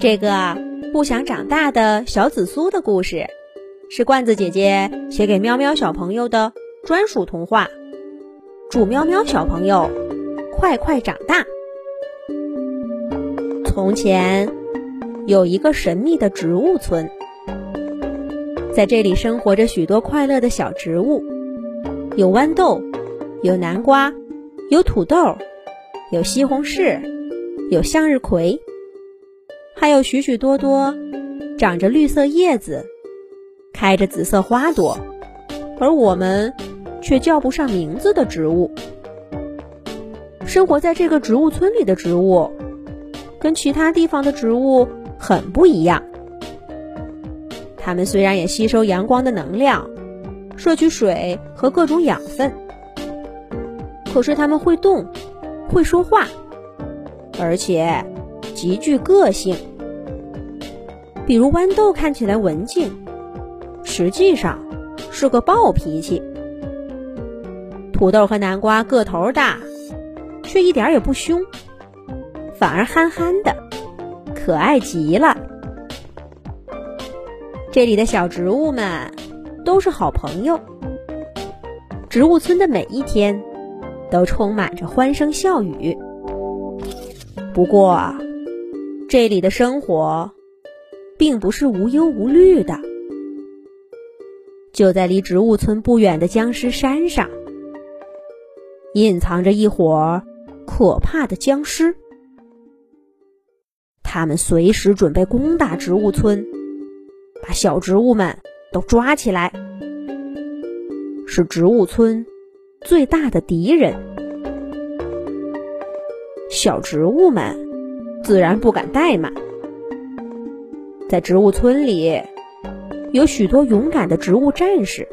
这个不想长大的小紫苏的故事，是罐子姐姐写给喵喵小朋友的专属童话。祝喵喵小朋友快快长大！从前有一个神秘的植物村，在这里生活着许多快乐的小植物，有豌豆，有南瓜，有土豆，有西红柿，有向日葵。还有许许多多长着绿色叶子、开着紫色花朵，而我们却叫不上名字的植物。生活在这个植物村里的植物，跟其他地方的植物很不一样。它们虽然也吸收阳光的能量，摄取水和各种养分，可是它们会动，会说话，而且极具个性。比如豌豆看起来文静，实际上是个暴脾气。土豆和南瓜个头大，却一点也不凶，反而憨憨的，可爱极了。这里的小植物们都是好朋友。植物村的每一天都充满着欢声笑语。不过，这里的生活。并不是无忧无虑的。就在离植物村不远的僵尸山上，隐藏着一伙可怕的僵尸，他们随时准备攻打植物村，把小植物们都抓起来，是植物村最大的敌人。小植物们自然不敢怠慢。在植物村里，有许多勇敢的植物战士。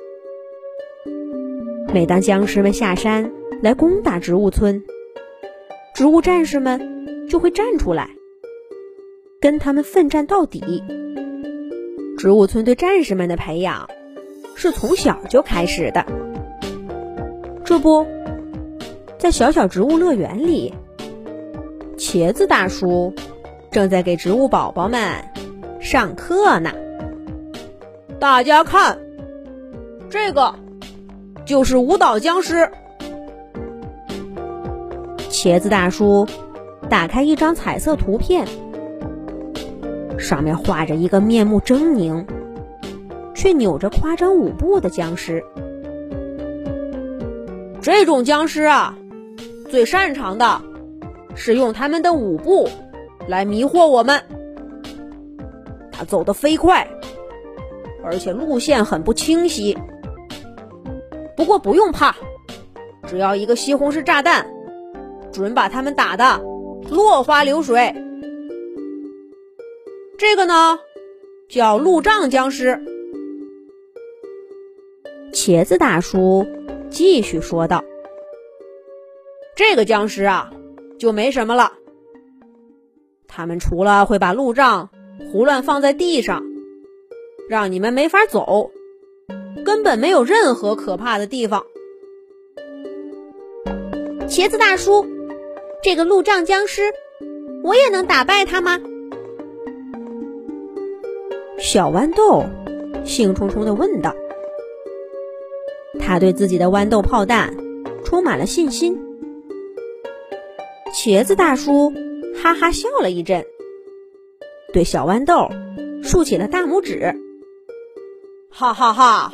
每当僵尸们下山来攻打植物村，植物战士们就会站出来，跟他们奋战到底。植物村对战士们的培养是从小就开始的。这不，在小小植物乐园里，茄子大叔正在给植物宝宝们。上课呢，大家看，这个就是舞蹈僵尸。茄子大叔打开一张彩色图片，上面画着一个面目狰狞却扭着夸张舞步的僵尸。这种僵尸啊，最擅长的是用他们的舞步来迷惑我们。啊走得飞快，而且路线很不清晰。不过不用怕，只要一个西红柿炸弹，准把他们打得落花流水。这个呢，叫路障僵尸。茄子大叔继续说道：“这个僵尸啊，就没什么了。他们除了会把路障……”胡乱放在地上，让你们没法走，根本没有任何可怕的地方。茄子大叔，这个路障僵尸，我也能打败他吗？小豌豆兴冲冲的问道。他对自己的豌豆炮弹充满了信心。茄子大叔哈哈笑了一阵。对小豌豆竖起了大拇指，哈哈哈！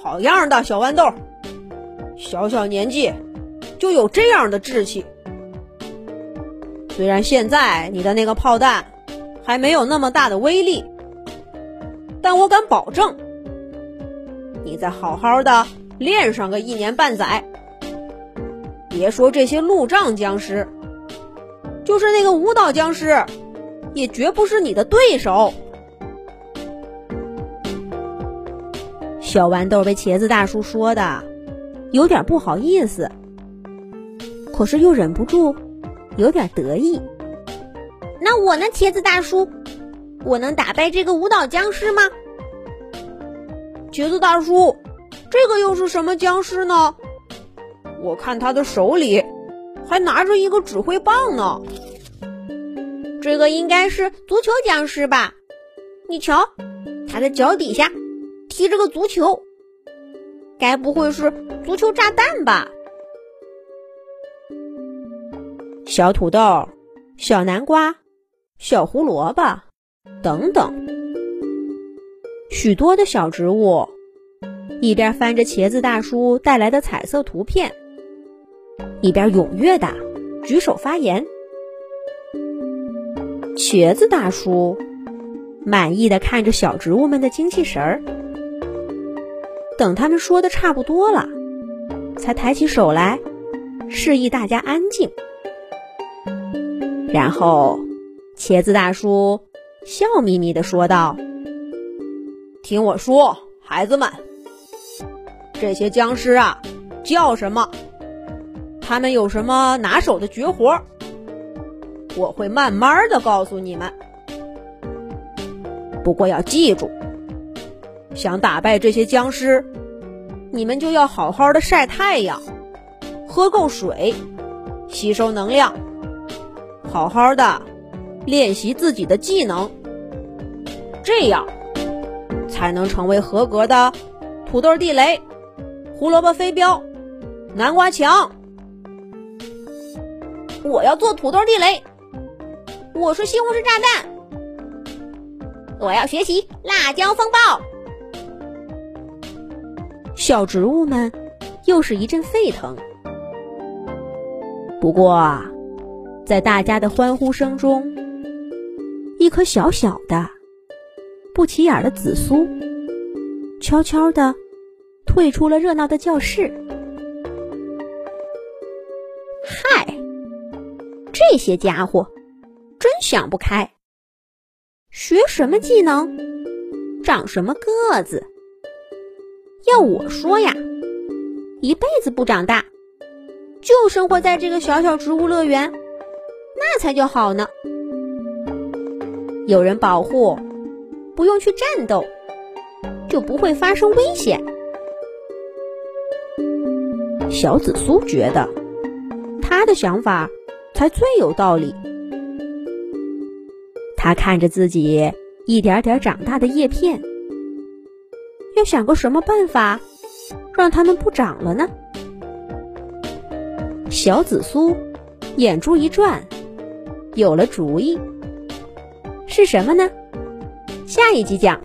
好样的，小豌豆，小小年纪就有这样的志气。虽然现在你的那个炮弹还没有那么大的威力，但我敢保证，你再好好的练上个一年半载，别说这些路障僵尸，就是那个舞蹈僵尸。也绝不是你的对手。小豌豆被茄子大叔说的有点不好意思，可是又忍不住有点得意。那我呢，茄子大叔，我能打败这个舞蹈僵尸吗？茄子大叔，这个又是什么僵尸呢？我看他的手里还拿着一个指挥棒呢。这个应该是足球僵尸吧？你瞧，他的脚底下踢着个足球，该不会是足球炸弹吧？小土豆、小南瓜、小胡萝卜等等，许多的小植物一边翻着茄子大叔带来的彩色图片，一边踊跃的举手发言。茄子大叔满意的看着小植物们的精气神儿，等他们说的差不多了，才抬起手来示意大家安静。然后，茄子大叔笑眯眯的说道：“听我说，孩子们，这些僵尸啊，叫什么？他们有什么拿手的绝活？”我会慢慢的告诉你们，不过要记住，想打败这些僵尸，你们就要好好的晒太阳，喝够水，吸收能量，好好的练习自己的技能，这样才能成为合格的土豆地雷、胡萝卜飞镖、南瓜墙。我要做土豆地雷。我是西红柿炸弹，我要学习辣椒风暴。小植物们又是一阵沸腾。不过，在大家的欢呼声中，一颗小小的、不起眼的紫苏悄悄的退出了热闹的教室。嗨，这些家伙！想不开，学什么技能，长什么个子？要我说呀，一辈子不长大，就生活在这个小小植物乐园，那才叫好呢。有人保护，不用去战斗，就不会发生危险。小紫苏觉得，他的想法才最有道理。他看着自己一点点长大的叶片，要想个什么办法让它们不长了呢？小紫苏眼珠一转，有了主意。是什么呢？下一集讲。